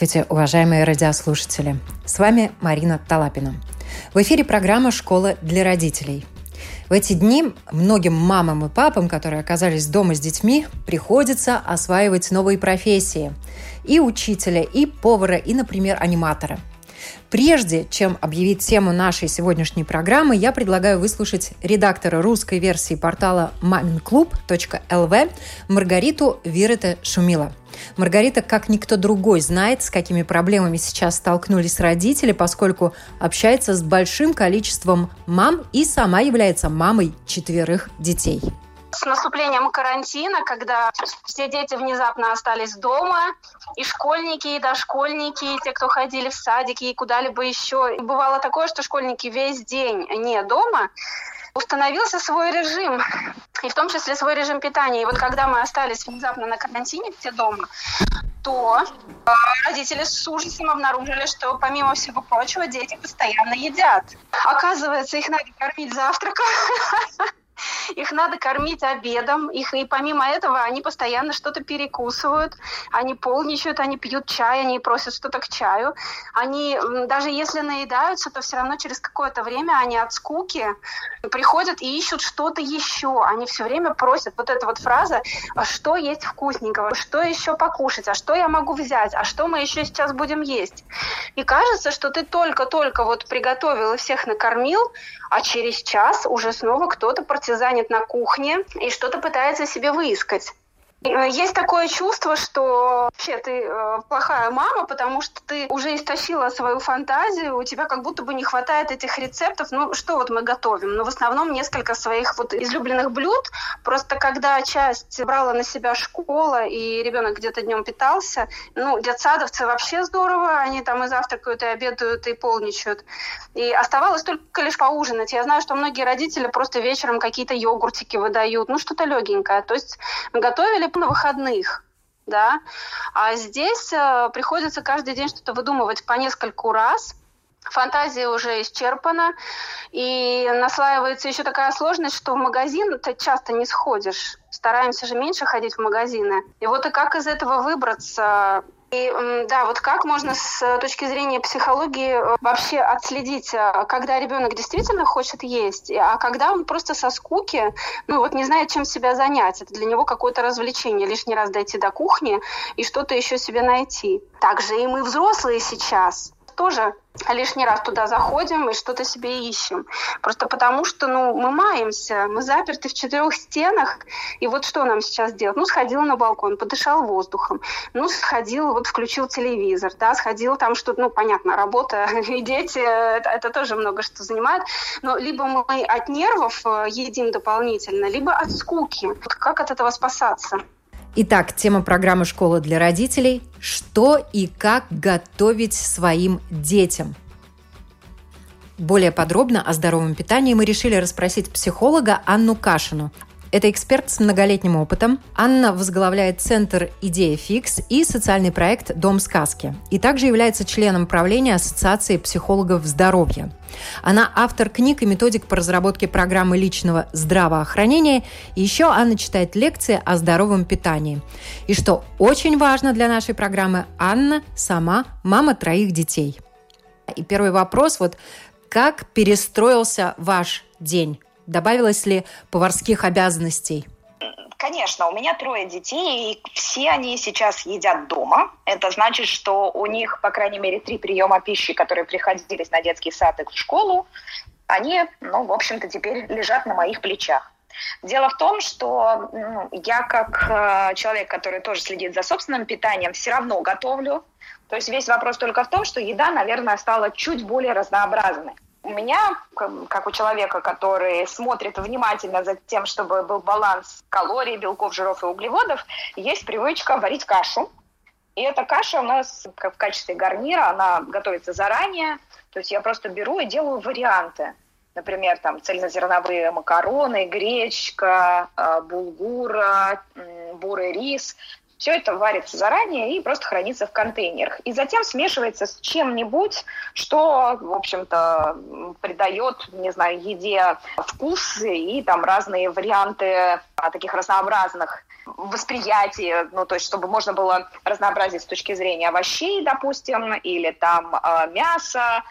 Здравствуйте, уважаемые радиослушатели! С вами Марина Талапина. В эфире программа «Школа для родителей». В эти дни многим мамам и папам, которые оказались дома с детьми, приходится осваивать новые профессии. И учителя, и повара, и, например, аниматора – Прежде чем объявить тему нашей сегодняшней программы, я предлагаю выслушать редактора русской версии портала maminklub.lv Маргариту Вирета Шумила. Маргарита, как никто другой, знает, с какими проблемами сейчас столкнулись родители, поскольку общается с большим количеством мам и сама является мамой четверых детей. С наступлением карантина, когда все дети внезапно остались дома, и школьники, и дошкольники, и те, кто ходили в садики, и куда-либо еще. И бывало такое, что школьники весь день не дома, установился свой режим, и в том числе свой режим питания. И вот когда мы остались внезапно на карантине все дома, то э, родители с ужасом обнаружили, что помимо всего прочего дети постоянно едят. Оказывается, их надо кормить завтраком, их надо кормить обедом, их и помимо этого они постоянно что-то перекусывают, они полничают, они пьют чай, они просят что-то к чаю. Они даже если наедаются, то все равно через какое-то время они от скуки приходят и ищут что-то еще. Они все время просят вот эта вот фраза, «А что есть вкусненького, что еще покушать, а что я могу взять, а что мы еще сейчас будем есть. И кажется, что ты только-только вот приготовил и всех накормил, а через час уже снова кто-то партизанит на кухне и что-то пытается себе выискать. Э, есть такое чувство, что вообще ты э, плохая мама, потому что ты уже истощила свою фантазию, у тебя как будто бы не хватает этих рецептов. Ну, что вот мы готовим? Ну, в основном несколько своих вот излюбленных блюд. Просто когда часть брала на себя школа, и ребенок где-то днем питался, ну, детсадовцы вообще здорово, они там и завтракают, и обедают, и полничают. И оставалось только лишь поужинать. Я знаю, что многие родители просто вечером какие-то йогуртики выдают, ну, что-то легенькое. То есть готовили на выходных, да, а здесь э, приходится каждый день что-то выдумывать по нескольку раз, фантазия уже исчерпана, и наслаивается еще такая сложность, что в магазин ты часто не сходишь. Стараемся же меньше ходить в магазины. И вот и как из этого выбраться, и да, вот как можно с точки зрения психологии э, вообще отследить, э, когда ребенок действительно хочет есть, а когда он просто со скуки, ну вот не знает, чем себя занять. Это для него какое-то развлечение, лишний раз дойти до кухни и что-то еще себе найти. Также и мы взрослые сейчас тоже лишний раз туда заходим и что-то себе ищем. Просто потому что, ну, мы маемся, мы заперты в четырех стенах, и вот что нам сейчас делать? Ну, сходил на балкон, подышал воздухом, ну, сходил, вот включил телевизор, да, сходил там что-то, ну, понятно, работа и дети, это, это тоже много что занимает, но либо мы от нервов э, едим дополнительно, либо от скуки. Как от этого спасаться? Итак, тема программы «Школа для родителей» – что и как готовить своим детям. Более подробно о здоровом питании мы решили расспросить психолога Анну Кашину. Это эксперт с многолетним опытом. Анна возглавляет Центр «Идея Фикс» и социальный проект «Дом сказки». И также является членом правления Ассоциации психологов здоровья. Она автор книг и методик по разработке программы личного здравоохранения. И еще Анна читает лекции о здоровом питании. И что очень важно для нашей программы, Анна сама мама троих детей. И первый вопрос, вот как перестроился ваш день? Добавилось ли поварских обязанностей? Конечно, у меня трое детей, и все они сейчас едят дома. Это значит, что у них, по крайней мере, три приема пищи, которые приходились на детский сад и в школу, они, ну, в общем-то, теперь лежат на моих плечах. Дело в том, что ну, я как э, человек, который тоже следит за собственным питанием, все равно готовлю. То есть весь вопрос только в том, что еда, наверное, стала чуть более разнообразной. У меня, как у человека, который смотрит внимательно за тем, чтобы был баланс калорий, белков, жиров и углеводов, есть привычка варить кашу. И эта каша у нас в качестве гарнира, она готовится заранее. То есть я просто беру и делаю варианты. Например, там цельнозерновые макароны, гречка, э, булгур, бурый рис. Все это варится заранее и просто хранится в контейнерах. И затем смешивается с чем-нибудь, что, в общем-то, придает, не знаю, еде вкус и там разные варианты таких разнообразных восприятий, ну, то есть, чтобы можно было разнообразить с точки зрения овощей, допустим, или там э, мяса,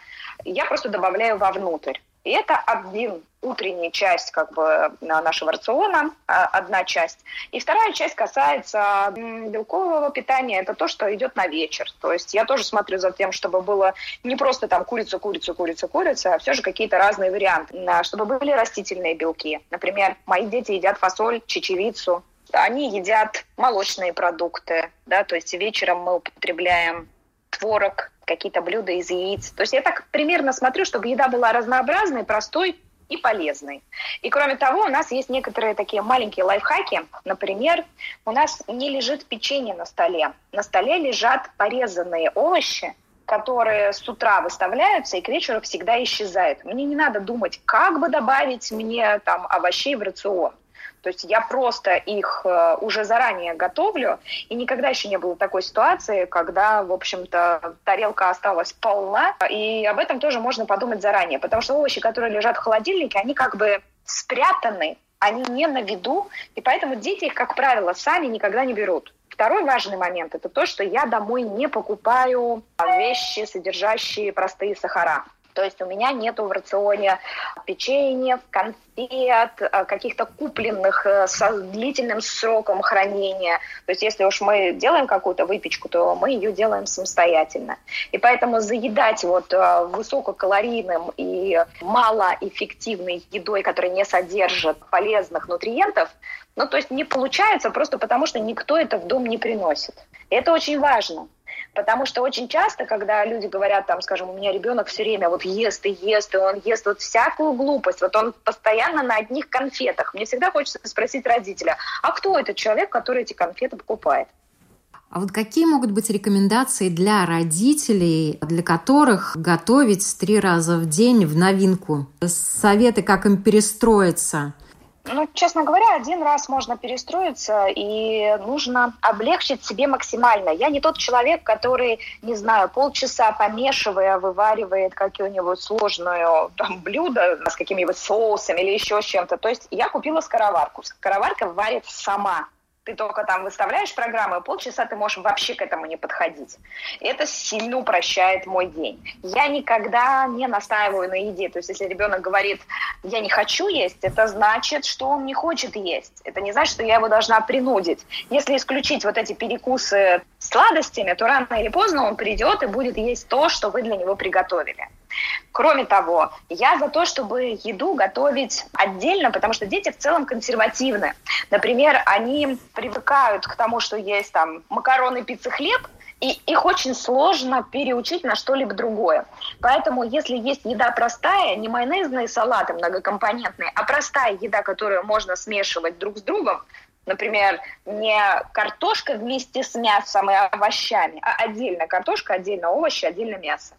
я просто добавляю вовнутрь. И это один утренняя часть как бы нашего рациона, а, одна часть. И вторая часть касается белкового питания. Это то, что идет на вечер. То есть я тоже смотрю за тем, чтобы было не просто там курица, курица, курица, курица, а все же какие-то разные варианты. Чтобы были растительные белки. Например, мои дети едят фасоль, чечевицу. Они едят молочные продукты. Да, то есть вечером мы употребляем творог, какие-то блюда из яиц. То есть я так примерно смотрю, чтобы еда была разнообразной, простой и полезной. И кроме того, у нас есть некоторые такие маленькие лайфхаки. Например, у нас не лежит печенье на столе. На столе лежат порезанные овощи, которые с утра выставляются и к вечеру всегда исчезают. Мне не надо думать, как бы добавить мне там овощей в рацион. То есть я просто их э, уже заранее готовлю, и никогда еще не было такой ситуации, когда, в общем-то, тарелка осталась полна, и об этом тоже можно подумать заранее, потому что овощи, которые лежат в холодильнике, они как бы спрятаны, они не на виду, и поэтому дети их, как правило, сами никогда не берут. Второй важный момент – это то, что я домой не покупаю вещи, содержащие простые сахара. То есть у меня нету в рационе печенья, конфет, э, каких-то купленных э, с длительным сроком хранения. То есть если уж мы делаем какую-то выпечку, то мы ее делаем самостоятельно. И поэтому заедать вот э, высококалорийным и малоэффективной едой, которая не содержит полезных нутриентов, ну, то есть не получается просто потому, что никто это в дом не приносит. Это очень важно. Потому что очень часто, когда люди говорят, там, скажем, у меня ребенок все время вот ест и ест, и он ест вот всякую глупость, вот он постоянно на одних конфетах. Мне всегда хочется спросить родителя, а кто этот человек, который эти конфеты покупает? А вот какие могут быть рекомендации для родителей, для которых готовить три раза в день в новинку? Советы, как им перестроиться – ну, честно говоря, один раз можно перестроиться, и нужно облегчить себе максимально. Я не тот человек, который, не знаю, полчаса помешивая, вываривает какое-нибудь сложное там, блюдо с какими-нибудь соусами или еще чем-то. То есть я купила скороварку. Скороварка варит сама ты только там выставляешь программу, и полчаса ты можешь вообще к этому не подходить. Это сильно упрощает мой день. Я никогда не настаиваю на еде. То есть если ребенок говорит, я не хочу есть, это значит, что он не хочет есть. Это не значит, что я его должна принудить. Если исключить вот эти перекусы сладостями, то рано или поздно он придет и будет есть то, что вы для него приготовили. Кроме того, я за то, чтобы еду готовить отдельно, потому что дети в целом консервативны. Например, они привыкают к тому, что есть там макароны, пицца, хлеб, и их очень сложно переучить на что-либо другое. Поэтому, если есть еда простая, не майонезные салаты многокомпонентные, а простая еда, которую можно смешивать друг с другом, например, не картошка вместе с мясом и овощами, а отдельно картошка, отдельно овощи, отдельно мясо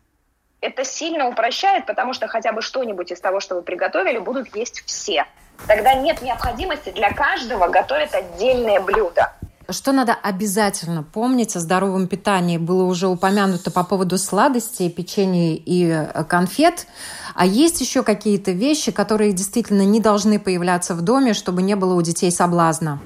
это сильно упрощает, потому что хотя бы что-нибудь из того, что вы приготовили, будут есть все. Тогда нет необходимости для каждого готовить отдельное блюдо. Что надо обязательно помнить о здоровом питании? Было уже упомянуто по поводу сладостей, печенья и э, конфет. А есть еще какие-то вещи, которые действительно не должны появляться в доме, чтобы не было у детей соблазна?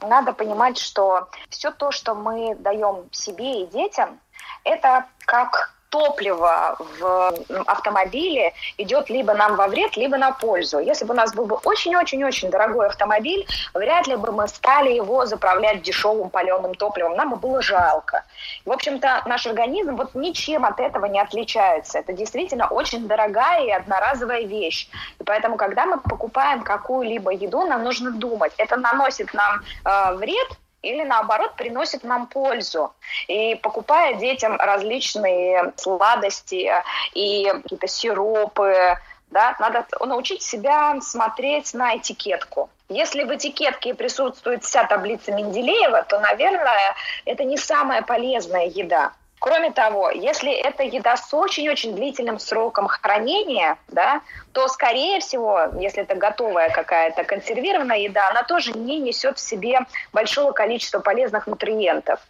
Надо понимать, что все то, что мы даем себе и детям, это как топливо в автомобиле идет либо нам во вред, либо на пользу. Если бы у нас был бы очень-очень-очень дорогой автомобиль, вряд ли бы мы стали его заправлять дешевым паленым топливом. Нам бы было жалко. В общем-то, наш организм вот ничем от этого не отличается. Это действительно очень дорогая и одноразовая вещь. И поэтому, когда мы покупаем какую-либо еду, нам нужно думать, это наносит нам э, вред или наоборот приносит нам пользу. И покупая детям различные сладости и какие-то сиропы, да, надо научить себя смотреть на этикетку. Если в этикетке присутствует вся таблица Менделеева, то, наверное, это не самая полезная еда. Кроме того, если это еда с очень-очень длительным сроком хранения, да, то, скорее всего, если это готовая какая-то консервированная еда, она тоже не несет в себе большого количества полезных нутриентов.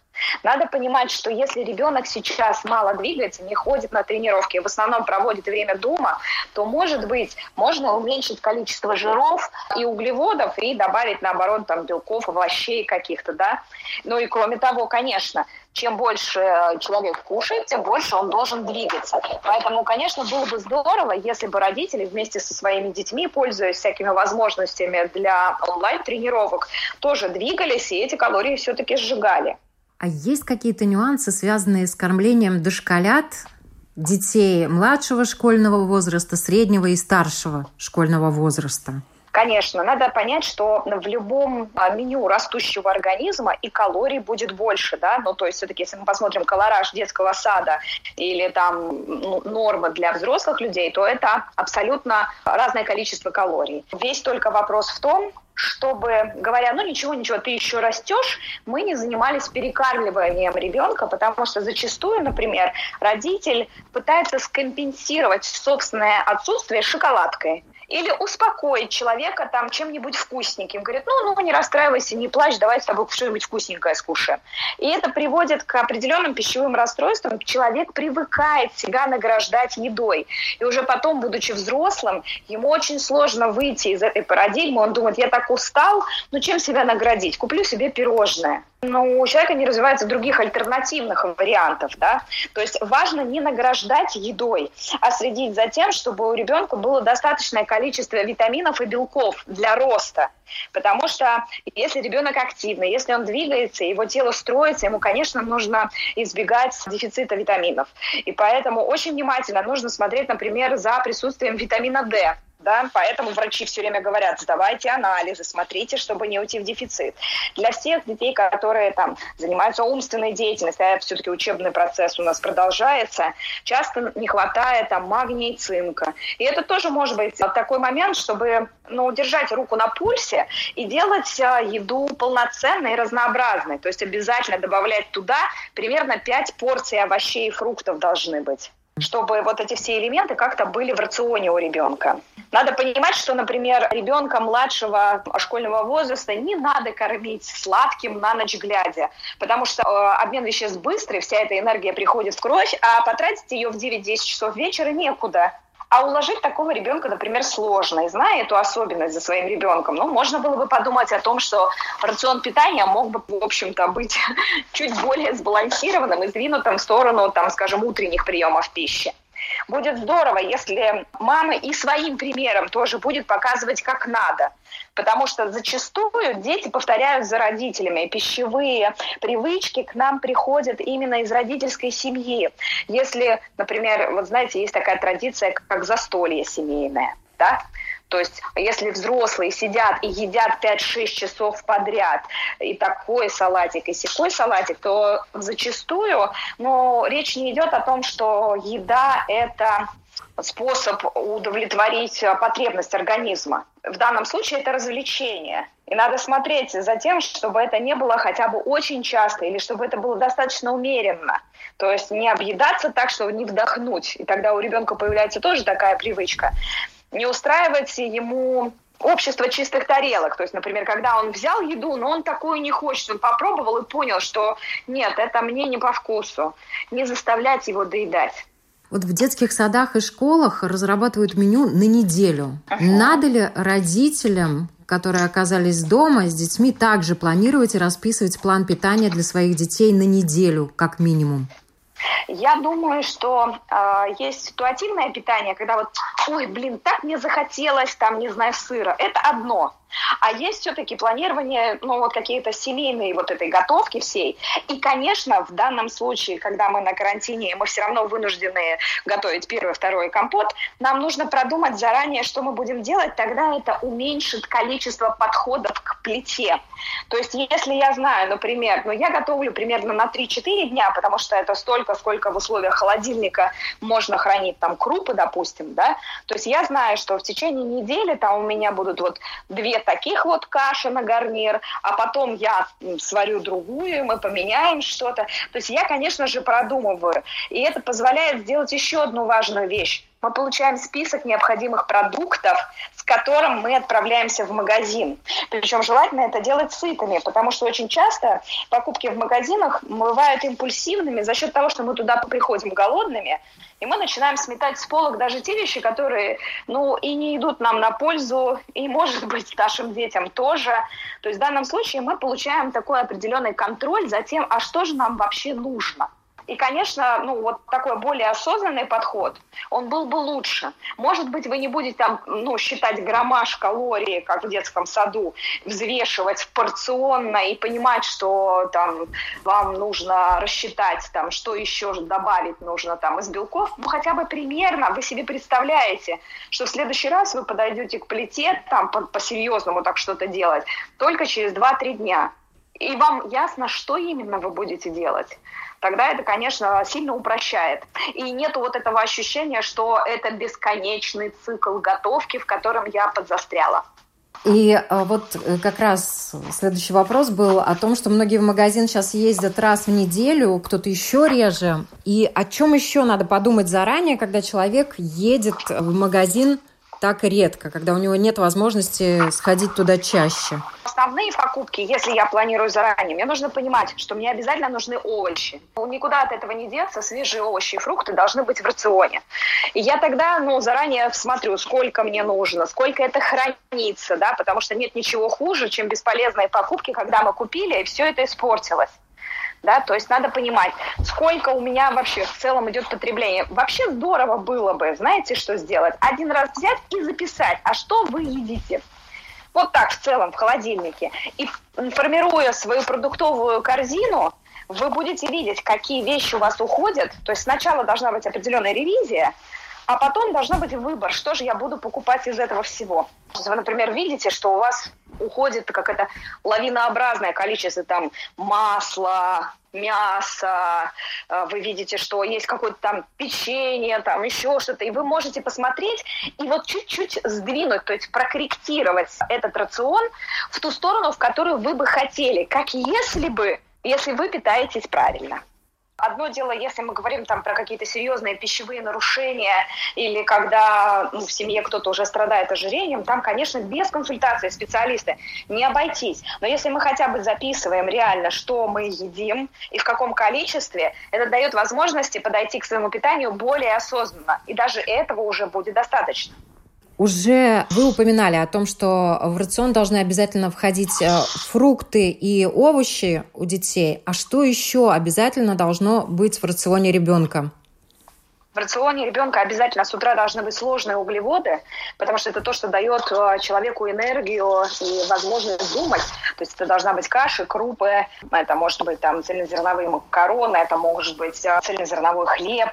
Надо понимать, что если ребенок сейчас мало двигается, не ходит на тренировки, в основном проводит время дома, то, может быть, можно уменьшить количество жиров и углеводов и добавить, наоборот, там, белков, овощей каких-то, да. Ну и кроме того, конечно, чем больше человек кушает, тем больше он должен двигаться. Поэтому, конечно, было бы здорово, если бы родители вместе со своими детьми, пользуясь всякими возможностями для онлайн-тренировок, тоже двигались и эти калории все-таки сжигали. А есть какие-то нюансы, связанные с кормлением дошколят, детей младшего школьного возраста, среднего и старшего школьного возраста? Конечно, надо понять, что в любом а, меню растущего организма и калорий будет больше, да, ну, то есть все-таки, если мы посмотрим колораж детского сада или там ну, нормы для взрослых людей, то это абсолютно разное количество калорий. Весь только вопрос в том, чтобы, говоря, ну ничего, ничего, ты еще растешь, мы не занимались перекармливанием ребенка, потому что зачастую, например, родитель пытается скомпенсировать собственное отсутствие шоколадкой или успокоить человека там чем-нибудь вкусненьким. Говорит, ну, ну, не расстраивайся, не плачь, давай с тобой что-нибудь вкусненькое скушаем. И это приводит к определенным пищевым расстройствам. Человек привыкает себя награждать едой. И уже потом, будучи взрослым, ему очень сложно выйти из этой парадигмы. Он думает, я так устал, ну чем себя наградить? Куплю себе пирожное. Но у человека не развивается других альтернативных вариантов, да. То есть важно не награждать едой, а следить за тем, чтобы у ребенка было достаточное количество витаминов и белков для роста. Потому что если ребенок активный, если он двигается, его тело строится, ему, конечно, нужно избегать дефицита витаминов. И поэтому очень внимательно нужно смотреть, например, за присутствием витамина D да, поэтому врачи все время говорят, сдавайте анализы, смотрите, чтобы не уйти в дефицит. Для всех детей, которые там занимаются умственной деятельностью, а все-таки учебный процесс у нас продолжается, часто не хватает там магния и цинка. И это тоже может быть такой момент, чтобы ну, держать руку на пульсе и делать а, еду полноценной и разнообразной. То есть обязательно добавлять туда примерно 5 порций овощей и фруктов должны быть чтобы вот эти все элементы как-то были в рационе у ребенка. Надо понимать, что, например, ребенка младшего школьного возраста не надо кормить сладким на ночь глядя, потому что э, обмен веществ быстрый, вся эта энергия приходит в кровь, а потратить ее в 9-10 часов вечера некуда. А уложить такого ребенка, например, сложно. И зная эту особенность за своим ребенком, ну, можно было бы подумать о том, что рацион питания мог бы, в общем-то, быть чуть более сбалансированным и сдвинутым в сторону, там, скажем, утренних приемов пищи. Будет здорово, если мама и своим примером тоже будет показывать, как надо. Потому что зачастую дети повторяют за родителями. Пищевые привычки к нам приходят именно из родительской семьи. Если, например, вот знаете, есть такая традиция, как застолье семейное. Да? То есть, если взрослые сидят и едят 5-6 часов подряд, и такой салатик, и секой салатик, то зачастую ну, речь не идет о том, что еда – это способ удовлетворить потребность организма. В данном случае это развлечение. И надо смотреть за тем, чтобы это не было хотя бы очень часто, или чтобы это было достаточно умеренно. То есть не объедаться так, чтобы не вдохнуть. И тогда у ребенка появляется тоже такая привычка не устраивать ему общество чистых тарелок. То есть, например, когда он взял еду, но он такую не хочет, он попробовал и понял, что нет, это мне не по вкусу. Не заставлять его доедать. Вот в детских садах и школах разрабатывают меню на неделю. Ага. Надо ли родителям, которые оказались дома с детьми, также планировать и расписывать план питания для своих детей на неделю, как минимум? Я думаю, что э, есть ситуативное питание, когда вот, ой, блин, так мне захотелось, там, не знаю, сыра. Это одно. А есть все-таки планирование, ну, вот какие-то семейные вот этой готовки всей. И, конечно, в данном случае, когда мы на карантине, мы все равно вынуждены готовить первый, второй компот, нам нужно продумать заранее, что мы будем делать, тогда это уменьшит количество подходов к плите. То есть, если я знаю, например, ну, я готовлю примерно на 3-4 дня, потому что это столько, сколько в условиях холодильника можно хранить там крупы, допустим, да, то есть я знаю, что в течение недели там у меня будут вот две таких вот каши на гарнир, а потом я сварю другую, мы поменяем что-то. То есть я, конечно же, продумываю. И это позволяет сделать еще одну важную вещь мы получаем список необходимых продуктов, с которым мы отправляемся в магазин. Причем желательно это делать сытыми, потому что очень часто покупки в магазинах бывают импульсивными за счет того, что мы туда приходим голодными, и мы начинаем сметать с полок даже те вещи, которые, ну, и не идут нам на пользу, и, может быть, нашим детям тоже. То есть в данном случае мы получаем такой определенный контроль за тем, а что же нам вообще нужно. И, конечно, ну, вот такой более осознанный подход, он был бы лучше. Может быть, вы не будете там, ну, считать граммаж калорий, как в детском саду, взвешивать порционно и понимать, что там вам нужно рассчитать, там, что еще добавить нужно там из белков. Ну, хотя бы примерно вы себе представляете, что в следующий раз вы подойдете к плите, там, по-серьезному так что-то делать, только через 2-3 дня. И вам ясно, что именно вы будете делать тогда это, конечно, сильно упрощает. И нет вот этого ощущения, что это бесконечный цикл готовки, в котором я подзастряла. И а, вот э, как раз следующий вопрос был о том, что многие в магазин сейчас ездят раз в неделю, кто-то еще реже. И о чем еще надо подумать заранее, когда человек едет в магазин так редко, когда у него нет возможности сходить туда чаще? Основные покупки, если я планирую заранее, мне нужно понимать, что мне обязательно нужны овощи. Никуда от этого не деться, свежие овощи и фрукты должны быть в рационе. И я тогда ну, заранее смотрю, сколько мне нужно, сколько это хранится, да, потому что нет ничего хуже, чем бесполезные покупки, когда мы купили, и все это испортилось да, то есть надо понимать, сколько у меня вообще в целом идет потребление. Вообще здорово было бы, знаете, что сделать? Один раз взять и записать, а что вы едите. Вот так в целом в холодильнике. И формируя свою продуктовую корзину, вы будете видеть, какие вещи у вас уходят. То есть сначала должна быть определенная ревизия, а потом должна быть выбор, что же я буду покупать из этого всего. Вы, например, видите, что у вас уходит какое-то лавинообразное количество там масла, мяса, э, вы видите, что есть какое-то там печенье, там еще что-то, и вы можете посмотреть и вот чуть-чуть сдвинуть, то есть прокорректировать этот рацион в ту сторону, в которую вы бы хотели, как если бы, если вы питаетесь правильно. Одно дело, если мы говорим там про какие-то серьезные пищевые нарушения или когда ну, в семье кто-то уже страдает ожирением, там, конечно, без консультации специалиста не обойтись. Но если мы хотя бы записываем реально, что мы едим и в каком количестве, это дает возможности подойти к своему питанию более осознанно. И даже этого уже будет достаточно. Уже вы упоминали о том, что в рацион должны обязательно входить э, фрукты и овощи у детей. А что еще обязательно должно быть в рационе ребенка? В рационе ребенка обязательно с утра должны быть сложные углеводы, потому что это то, что дает э, человеку энергию и возможность думать. То есть это должна быть каша, крупы, это может быть там цельнозерновые макароны, это может быть э, цельнозерновой хлеб.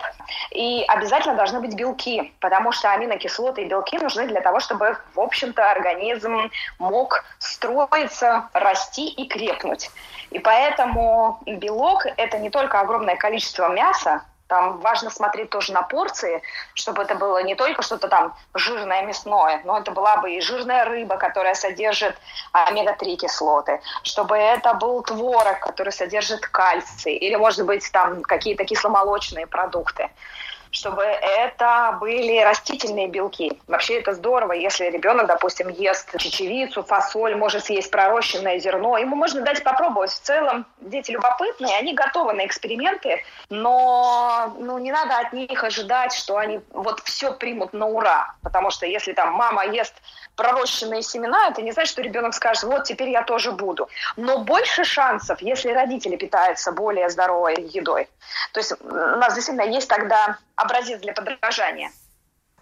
И обязательно должны быть белки, потому что аминокислоты и белки нужны для того, чтобы, в общем-то, организм мог строиться, расти и крепнуть. И поэтому белок – это не только огромное количество мяса, там важно смотреть тоже на порции, чтобы это было не только что-то там жирное мясное, но это была бы и жирная рыба, которая содержит омега-3 кислоты, чтобы это был творог, который содержит кальций, или, может быть, там какие-то кисломолочные продукты чтобы это были растительные белки. Вообще это здорово, если ребенок, допустим, ест чечевицу, фасоль, может съесть пророщенное зерно. Ему можно дать попробовать. В целом дети любопытные, они готовы на эксперименты, но ну, не надо от них ожидать, что они вот все примут на ура. Потому что если там мама ест пророщенные семена, это не значит, что ребенок скажет, вот теперь я тоже буду. Но больше шансов, если родители питаются более здоровой едой. То есть у нас действительно есть тогда образец для подражания.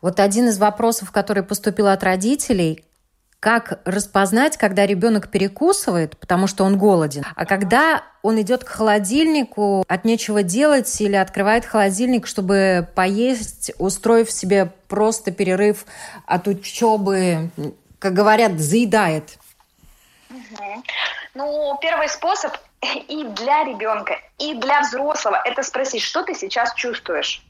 Вот один из вопросов, который поступил от родителей, как распознать, когда ребенок перекусывает, потому что он голоден, а когда он идет к холодильнику от нечего делать или открывает холодильник, чтобы поесть, устроив себе просто перерыв от учебы, как говорят, заедает? Ну, первый способ и для ребенка, и для взрослого это спросить, что ты сейчас чувствуешь.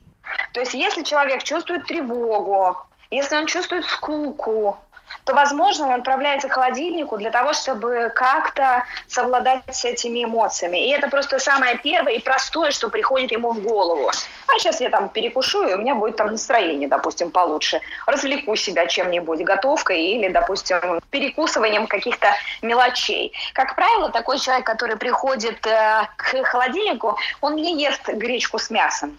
То есть, если человек чувствует тревогу, если он чувствует скуку, то, возможно, он отправляется к холодильнику для того, чтобы как-то совладать с этими эмоциями. И это просто самое первое и простое, что приходит ему в голову. А сейчас я там перекушу, и у меня будет там настроение, допустим, получше. Развлеку себя чем-нибудь, готовкой или, допустим, перекусыванием каких-то мелочей. Как правило, такой человек, который приходит э, к холодильнику, он не ест гречку с мясом.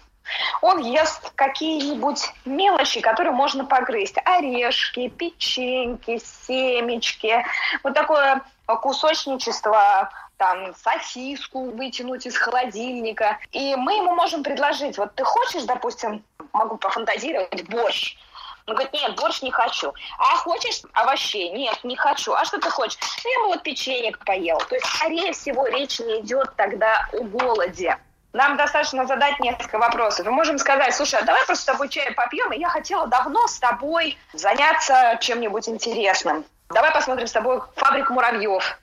Он ест какие-нибудь мелочи, которые можно погрызть. Орешки, печеньки, семечки. Вот такое кусочничество, там, сосиску вытянуть из холодильника. И мы ему можем предложить, вот ты хочешь, допустим, могу пофантазировать, борщ. Он говорит, нет, борщ не хочу. А хочешь овощей? Нет, не хочу. А что ты хочешь? Ну, я бы вот печенек поел. То есть, скорее всего, речь не идет тогда о голоде нам достаточно задать несколько вопросов. Мы можем сказать, слушай, а давай просто с тобой чай попьем, и я хотела давно с тобой заняться чем-нибудь интересным. Давай посмотрим с тобой «Фабрику муравьев».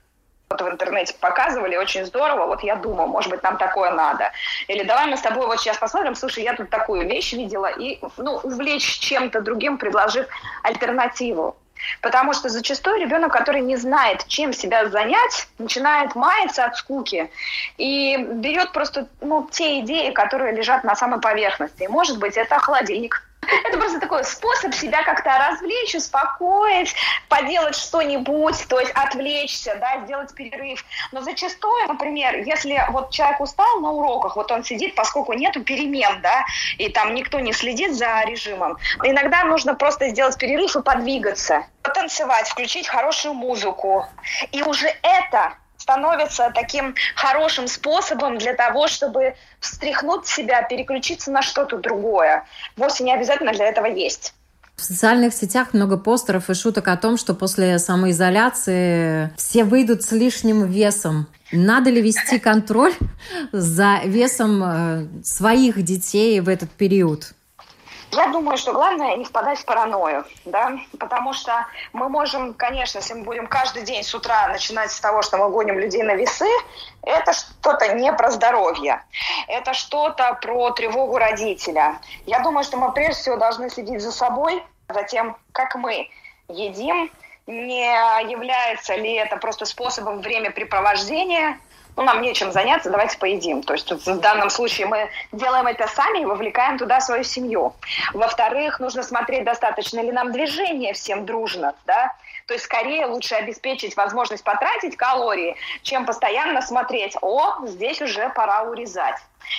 Вот в интернете показывали, очень здорово. Вот я думаю, может быть, нам такое надо. Или давай мы с тобой вот сейчас посмотрим, слушай, я тут такую вещь видела, и ну, увлечь чем-то другим, предложив альтернативу. Потому что зачастую ребенок, который не знает, чем себя занять, начинает маяться от скуки и берет просто ну, те идеи, которые лежат на самой поверхности. И, может быть, это холодильник, это просто такой способ себя как-то развлечь, успокоить, поделать что-нибудь, то есть отвлечься, да, сделать перерыв. Но зачастую, например, если вот человек устал на уроках, вот он сидит, поскольку нету перемен, да, и там никто не следит за режимом, иногда нужно просто сделать перерыв и подвигаться, потанцевать, включить хорошую музыку. И уже это становится таким хорошим способом для того, чтобы встряхнуть себя, переключиться на что-то другое. Вовсе не обязательно для этого есть. В социальных сетях много постеров и шуток о том, что после самоизоляции все выйдут с лишним весом. Надо ли вести контроль за весом э, своих детей в этот период? Я думаю, что главное не впадать в паранойю, да, потому что мы можем, конечно, если мы будем каждый день с утра начинать с того, что мы гоним людей на весы, это что-то не про здоровье, это что-то про тревогу родителя. Я думаю, что мы прежде всего должны следить за собой, за тем, как мы едим, не является ли это просто способом времяпрепровождения, ну, нам нечем заняться, давайте поедим. То есть в данном случае мы делаем это сами и вовлекаем туда свою семью. Во-вторых, нужно смотреть, достаточно ли нам движения всем дружно, да, то есть скорее лучше обеспечить возможность потратить калории, чем постоянно смотреть, о, здесь уже пора урезать.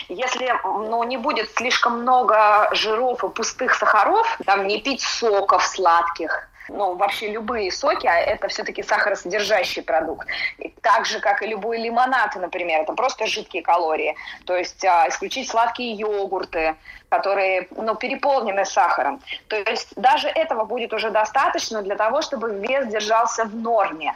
Если ну, не будет слишком много жиров и пустых сахаров, там не пить соков сладких, ну, вообще любые соки, а это все-таки сахаросодержащий продукт. И так же, как и любой лимонад, например, это просто жидкие калории. То есть а, исключить сладкие йогурты, которые ну, переполнены сахаром. То есть даже этого будет уже достаточно для того, чтобы вес держался в норме.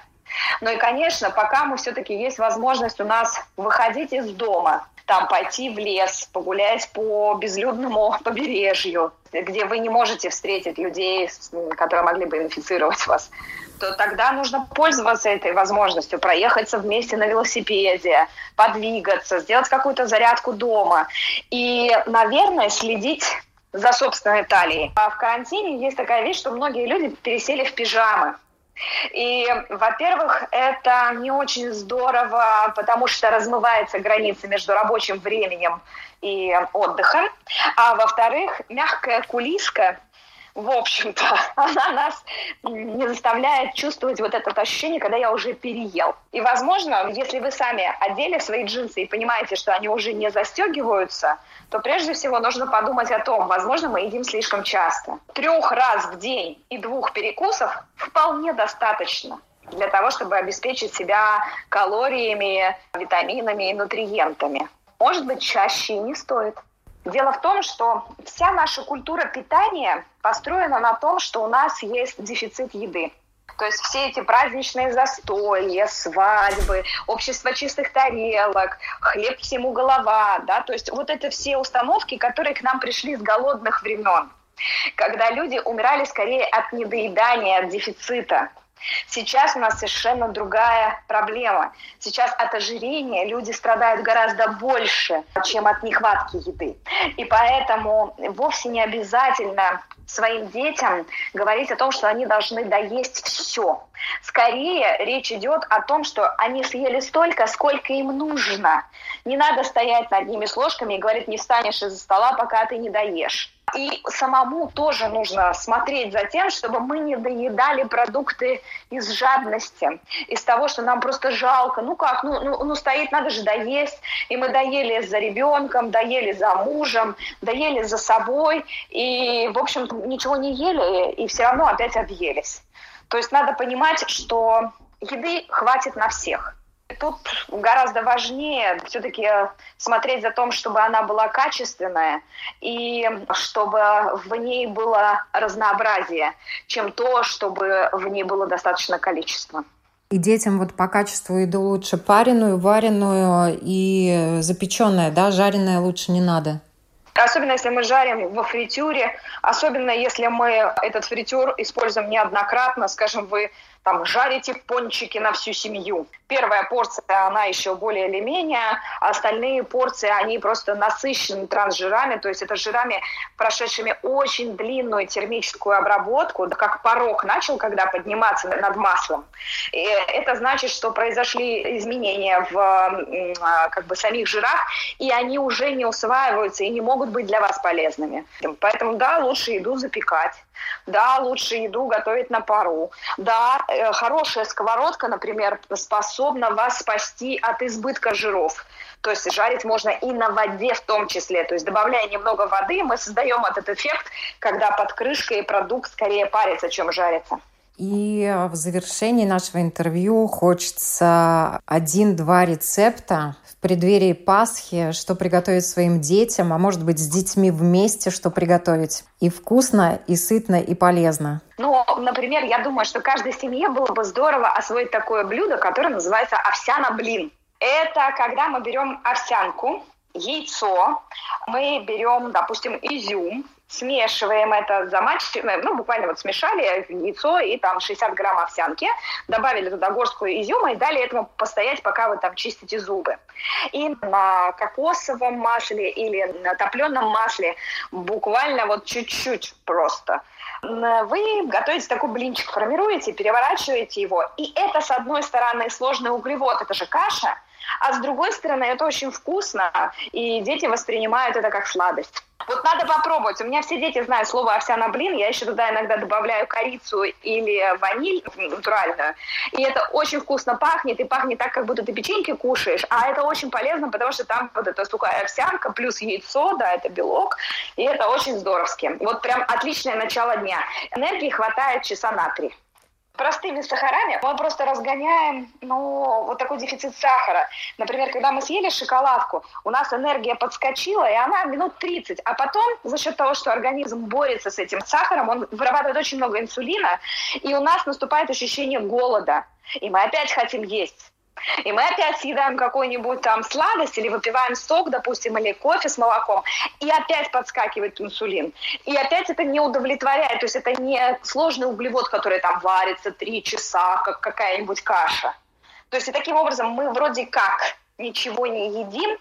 Ну и, конечно, пока мы все-таки есть возможность у нас выходить из дома, там пойти в лес, погулять по безлюдному побережью, где вы не можете встретить людей, которые могли бы инфицировать вас, то тогда нужно пользоваться этой возможностью, проехаться вместе на велосипеде, подвигаться, сделать какую-то зарядку дома. И, наверное, следить за собственной талией. А в карантине есть такая вещь, что многие люди пересели в пижамы. И, во-первых, это не очень здорово, потому что размывается граница между рабочим временем и отдыхом. А во-вторых, мягкая кулиска в общем-то, она нас не заставляет чувствовать вот это ощущение, когда я уже переел. И, возможно, если вы сами одели свои джинсы и понимаете, что они уже не застегиваются, то прежде всего нужно подумать о том, возможно, мы едим слишком часто. Трех раз в день и двух перекусов вполне достаточно для того, чтобы обеспечить себя калориями, витаминами и нутриентами. Может быть, чаще и не стоит. Дело в том, что вся наша культура питания построена на том, что у нас есть дефицит еды. То есть все эти праздничные застолья, свадьбы, общество чистых тарелок, хлеб всему голова, да, то есть вот это все установки, которые к нам пришли с голодных времен, когда люди умирали скорее от недоедания, от дефицита. Сейчас у нас совершенно другая проблема. Сейчас от ожирения люди страдают гораздо больше, чем от нехватки еды. И поэтому вовсе не обязательно своим детям говорить о том, что они должны доесть все. Скорее речь идет о том, что они съели столько, сколько им нужно. Не надо стоять над ними с ложками и говорить, не встанешь из-за стола, пока ты не доешь. И самому тоже нужно смотреть за тем, чтобы мы не доедали продукты из жадности, из того, что нам просто жалко. Ну как, ну, ну, ну стоит, надо же доесть. И мы доели за ребенком, доели за мужем, доели за собой. И, в общем, ничего не ели, и все равно опять объелись. То есть надо понимать, что еды хватит на всех. Тут гораздо важнее все-таки смотреть за том, чтобы она была качественная и чтобы в ней было разнообразие, чем то, чтобы в ней было достаточно количества. И детям вот по качеству еду лучше пареную, вареную и запеченная, да, жареная лучше не надо. Особенно если мы жарим во фритюре, особенно если мы этот фритюр используем неоднократно, скажем, вы там жарите пончики на всю семью. Первая порция, она еще более или менее, а остальные порции, они просто насыщены трансжирами, то есть это жирами, прошедшими очень длинную термическую обработку, как порог начал, когда подниматься над маслом. И это значит, что произошли изменения в а, как бы самих жирах, и они уже не усваиваются и не могут быть для вас полезными. Поэтому, да, лучше еду запекать. Да, лучше еду готовить на пару. Да, э, хорошая сковородка, например, способна вас спасти от избытка жиров. То есть жарить можно и на воде в том числе. То есть добавляя немного воды, мы создаем этот эффект, когда под крышкой продукт скорее парится, чем жарится. И в завершении нашего интервью хочется один-два рецепта преддверии Пасхи, что приготовить своим детям, а может быть с детьми вместе, что приготовить. И вкусно, и сытно, и полезно. Ну, например, я думаю, что каждой семье было бы здорово освоить такое блюдо, которое называется овсяно-блин. Это когда мы берем овсянку, яйцо, мы берем, допустим, изюм, смешиваем это, замачиваем, ну, буквально вот смешали яйцо и там 60 грамм овсянки, добавили туда горстку изюма и дали этому постоять, пока вы там чистите зубы. И на кокосовом масле или на топленом масле буквально вот чуть-чуть просто вы готовите такой блинчик, формируете, переворачиваете его. И это, с одной стороны, сложный углевод, это же каша, а с другой стороны, это очень вкусно, и дети воспринимают это как сладость. Вот надо попробовать. У меня все дети знают слово овсяна блин. Я еще туда иногда добавляю корицу или ваниль натуральную. И это очень вкусно пахнет. И пахнет так, как будто ты печеньки кушаешь. А это очень полезно, потому что там вот эта сухая овсянка плюс яйцо, да, это белок. И это очень здоровски. Вот прям отличное начало дня. Энергии хватает часа на три простыми сахарами мы просто разгоняем, ну, вот такой дефицит сахара. Например, когда мы съели шоколадку, у нас энергия подскочила, и она минут 30. А потом, за счет того, что организм борется с этим сахаром, он вырабатывает очень много инсулина, и у нас наступает ощущение голода. И мы опять хотим есть. И мы опять съедаем какую-нибудь там сладость или выпиваем сок, допустим, или кофе с молоком, и опять подскакивает инсулин. И опять это не удовлетворяет, то есть это не сложный углевод, который там варится три часа, как какая-нибудь каша. То есть и таким образом мы вроде как ничего не едим,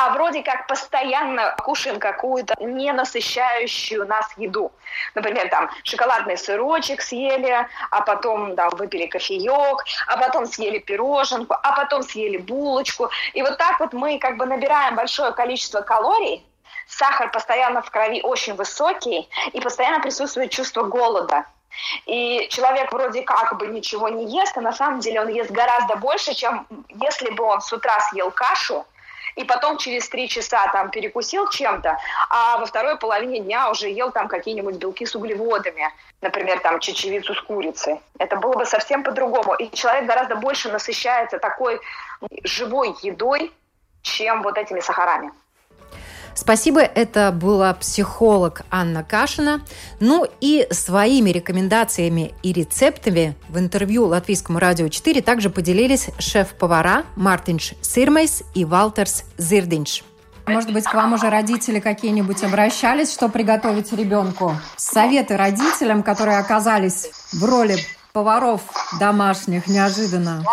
а вроде как постоянно кушаем какую-то ненасыщающую нас еду. Например, там шоколадный сырочек съели, а потом да, выпили кофеек, а потом съели пироженку, а потом съели булочку. И вот так вот мы как бы набираем большое количество калорий, сахар постоянно в крови очень высокий, и постоянно присутствует чувство голода. И человек вроде как бы ничего не ест, а на самом деле он ест гораздо больше, чем если бы он с утра съел кашу, и потом через три часа там перекусил чем-то, а во второй половине дня уже ел там какие-нибудь белки с углеводами, например, там чечевицу с курицей. Это было бы совсем по-другому. И человек гораздо больше насыщается такой живой едой, чем вот этими сахарами. Спасибо, это была психолог Анна Кашина. Ну и своими рекомендациями и рецептами в интервью Латвийскому радио 4 также поделились шеф-повара Мартинш Сирмейс и Валтерс Зирдинш. Может быть, к вам уже родители какие-нибудь обращались, что приготовить ребенку? Советы родителям, которые оказались в роли поваров домашних неожиданно.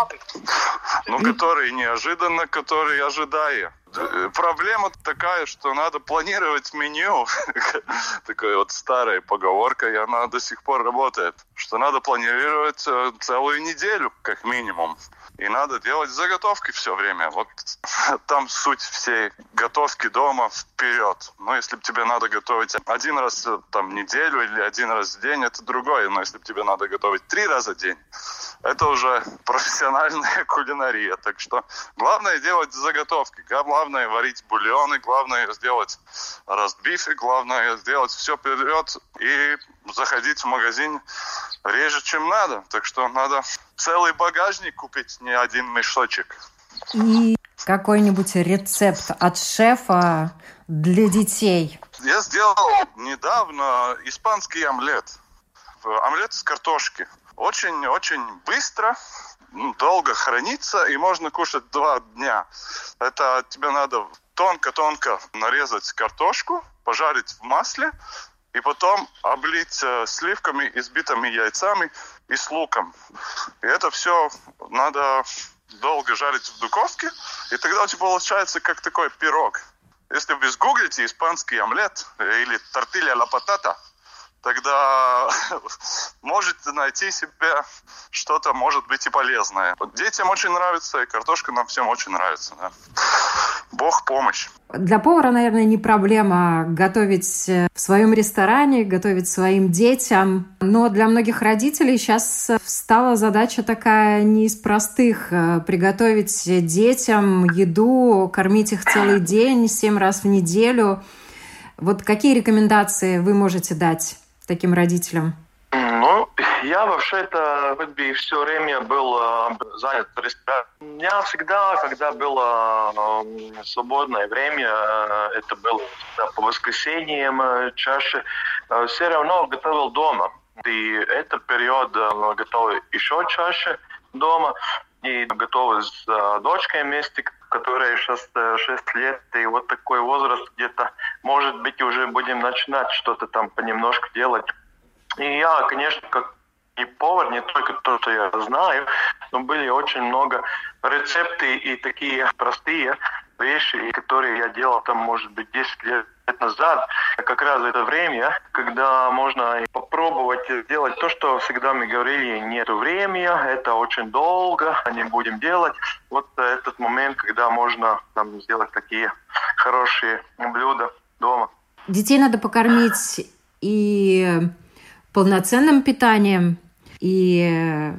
Ну, которые неожиданно, которые ожидая. Э, проблема такая, что надо планировать меню. Такая вот старая поговорка, и она до сих пор работает. Что надо планировать э, целую неделю, как минимум. И надо делать заготовки все время. Вот там суть всей готовки дома вперед. Но если тебе надо готовить один раз э, там, неделю или один раз в день, это другое. Но если тебе надо готовить три раза в день, это уже профессиональная кулинария. Так что главное делать заготовки. Главное варить бульоны, главное сделать ростбифы, главное сделать все вперед и заходить в магазин реже, чем надо. Так что надо целый багажник купить, не один мешочек. И какой-нибудь рецепт от шефа для детей? Я сделал недавно испанский омлет. Омлет с картошки. Очень-очень быстро, долго хранится и можно кушать два дня. Это тебе надо тонко-тонко нарезать картошку, пожарить в масле, и потом облить э, сливками, избитыми яйцами и с луком. И это все надо долго жарить в духовке, и тогда у тебя получается как такой пирог. Если вы сгуглите испанский омлет или тортилья ла патата, тогда можете найти себе что-то, может быть, и полезное. Детям очень нравится, и картошка нам всем очень нравится. Да. Бог помощь. Для повара, наверное, не проблема готовить э, в своем ресторане, готовить своим детям. Но для многих родителей сейчас стала задача такая не из простых. Э, приготовить детям еду, кормить их целый день, семь раз в неделю. Вот какие рекомендации вы можете дать? Таким родителям? Ну, я вообще-то хоть бы все время был э, занят в ресторане. У меня всегда, когда было э, свободное время, э, это было по воскресеньям чаще, все равно готовил дома. И этот период готовил еще чаще дома. И готовы с дочкой вместе, которая сейчас 6 лет, и вот такой возраст где-то, может быть, уже будем начинать что-то там понемножку делать. И я, конечно, как и повар, не только то, что я знаю, но были очень много рецепты и такие простые вещи, которые я делал там, может быть, 10 лет назад. Как раз это время, когда можно попробовать сделать то, что всегда мы говорили, нет времени, это очень долго, не будем делать. Вот этот момент, когда можно там, сделать такие хорошие блюда дома. Детей надо покормить и полноценным питанием, и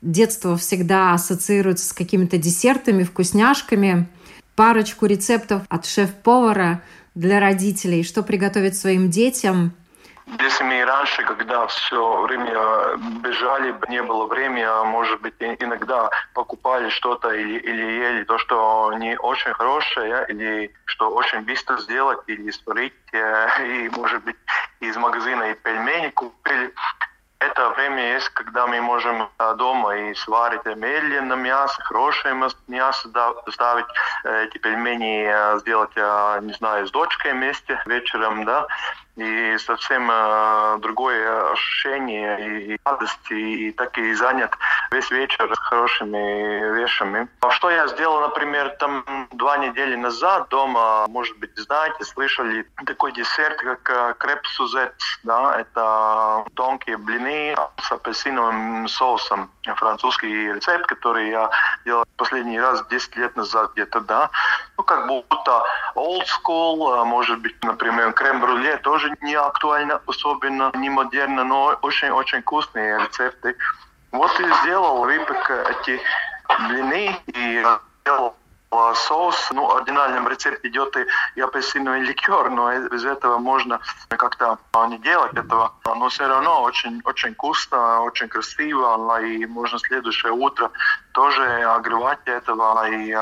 детство всегда ассоциируется с какими-то десертами, вкусняшками. Парочку рецептов от шеф-повара для родителей, что приготовить своим детям – если мы раньше, когда все время бежали, не было времени, а может быть иногда покупали что-то или, или ели то, что не очень хорошее, или что очень быстро сделать, или сварить, э, и может быть из магазина и пельмени купили, это время есть, когда мы можем э, дома и сварить медленно мясо, хорошее мясо ставить, э, эти пельмени э, сделать, не знаю, с дочкой вместе вечером, да, и совсем другое ощущение и радости, и так и занят весь вечер хорошими вещами. А что я сделал, например, там два недели назад дома, может быть, знаете, слышали такой десерт, как креп сузет, да, это тонкие блины с апельсиновым соусом. Французский рецепт, который я делал последний раз 10 лет назад где-то, да. Ну, как будто old school, а может быть, например, крем-брюле тоже не актуально, особенно не модерно, но очень-очень вкусные рецепты. Вот и сделал выпек эти блины и сделал соус. Ну, в оригинальном рецепте идет и, апельсиновый ликер, но без этого можно как-то не делать этого. Но все равно очень, очень вкусно, очень красиво, и можно следующее утро тоже огревать этого и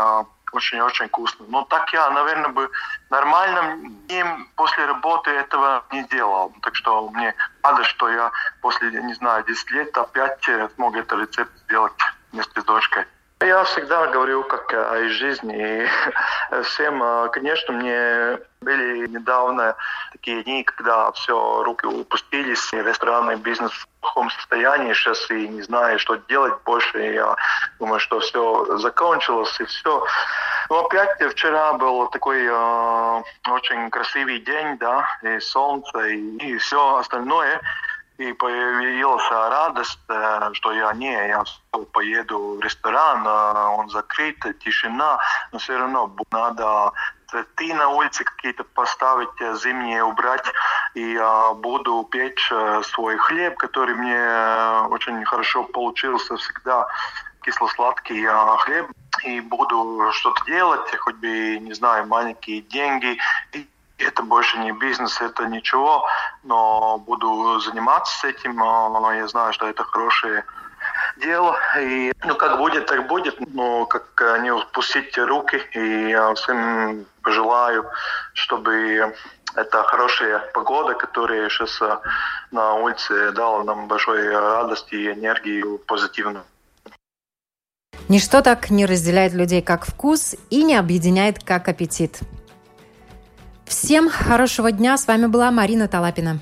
очень-очень вкусно. Но так я, наверное, бы нормально им после работы этого не делал. Так что мне рада, что я после, не знаю, 10 лет опять смог этот рецепт сделать вместе с дочкой. Я всегда говорю как о жизни. И всем, конечно, мне были недавно такие дни, когда все, руки упустились, и ресторанный бизнес в плохом состоянии сейчас, и не знаю, что делать больше. Я думаю, что все закончилось, и все. Но опять вчера был такой э, очень красивый день, да, и солнце, и, и все остальное. И появилась радость, э, что я не, я поеду в ресторан, э, он закрыт, тишина, но все равно надо цветы на улице какие-то поставить, э, зимние убрать, и буду печь свой хлеб, который мне очень хорошо получился всегда, кисло-сладкий хлеб, и буду что-то делать, хоть бы, не знаю, маленькие деньги, и это больше не бизнес, это ничего, но буду заниматься этим, я знаю, что это хорошее дело, и ну как будет, так будет, но как не упустить руки, и я всем пожелаю, чтобы это хорошая погода, которая сейчас на улице дала нам большой радости и энергию позитивную. Ничто так не разделяет людей, как вкус, и не объединяет, как аппетит. Всем хорошего дня. С вами была Марина Талапина.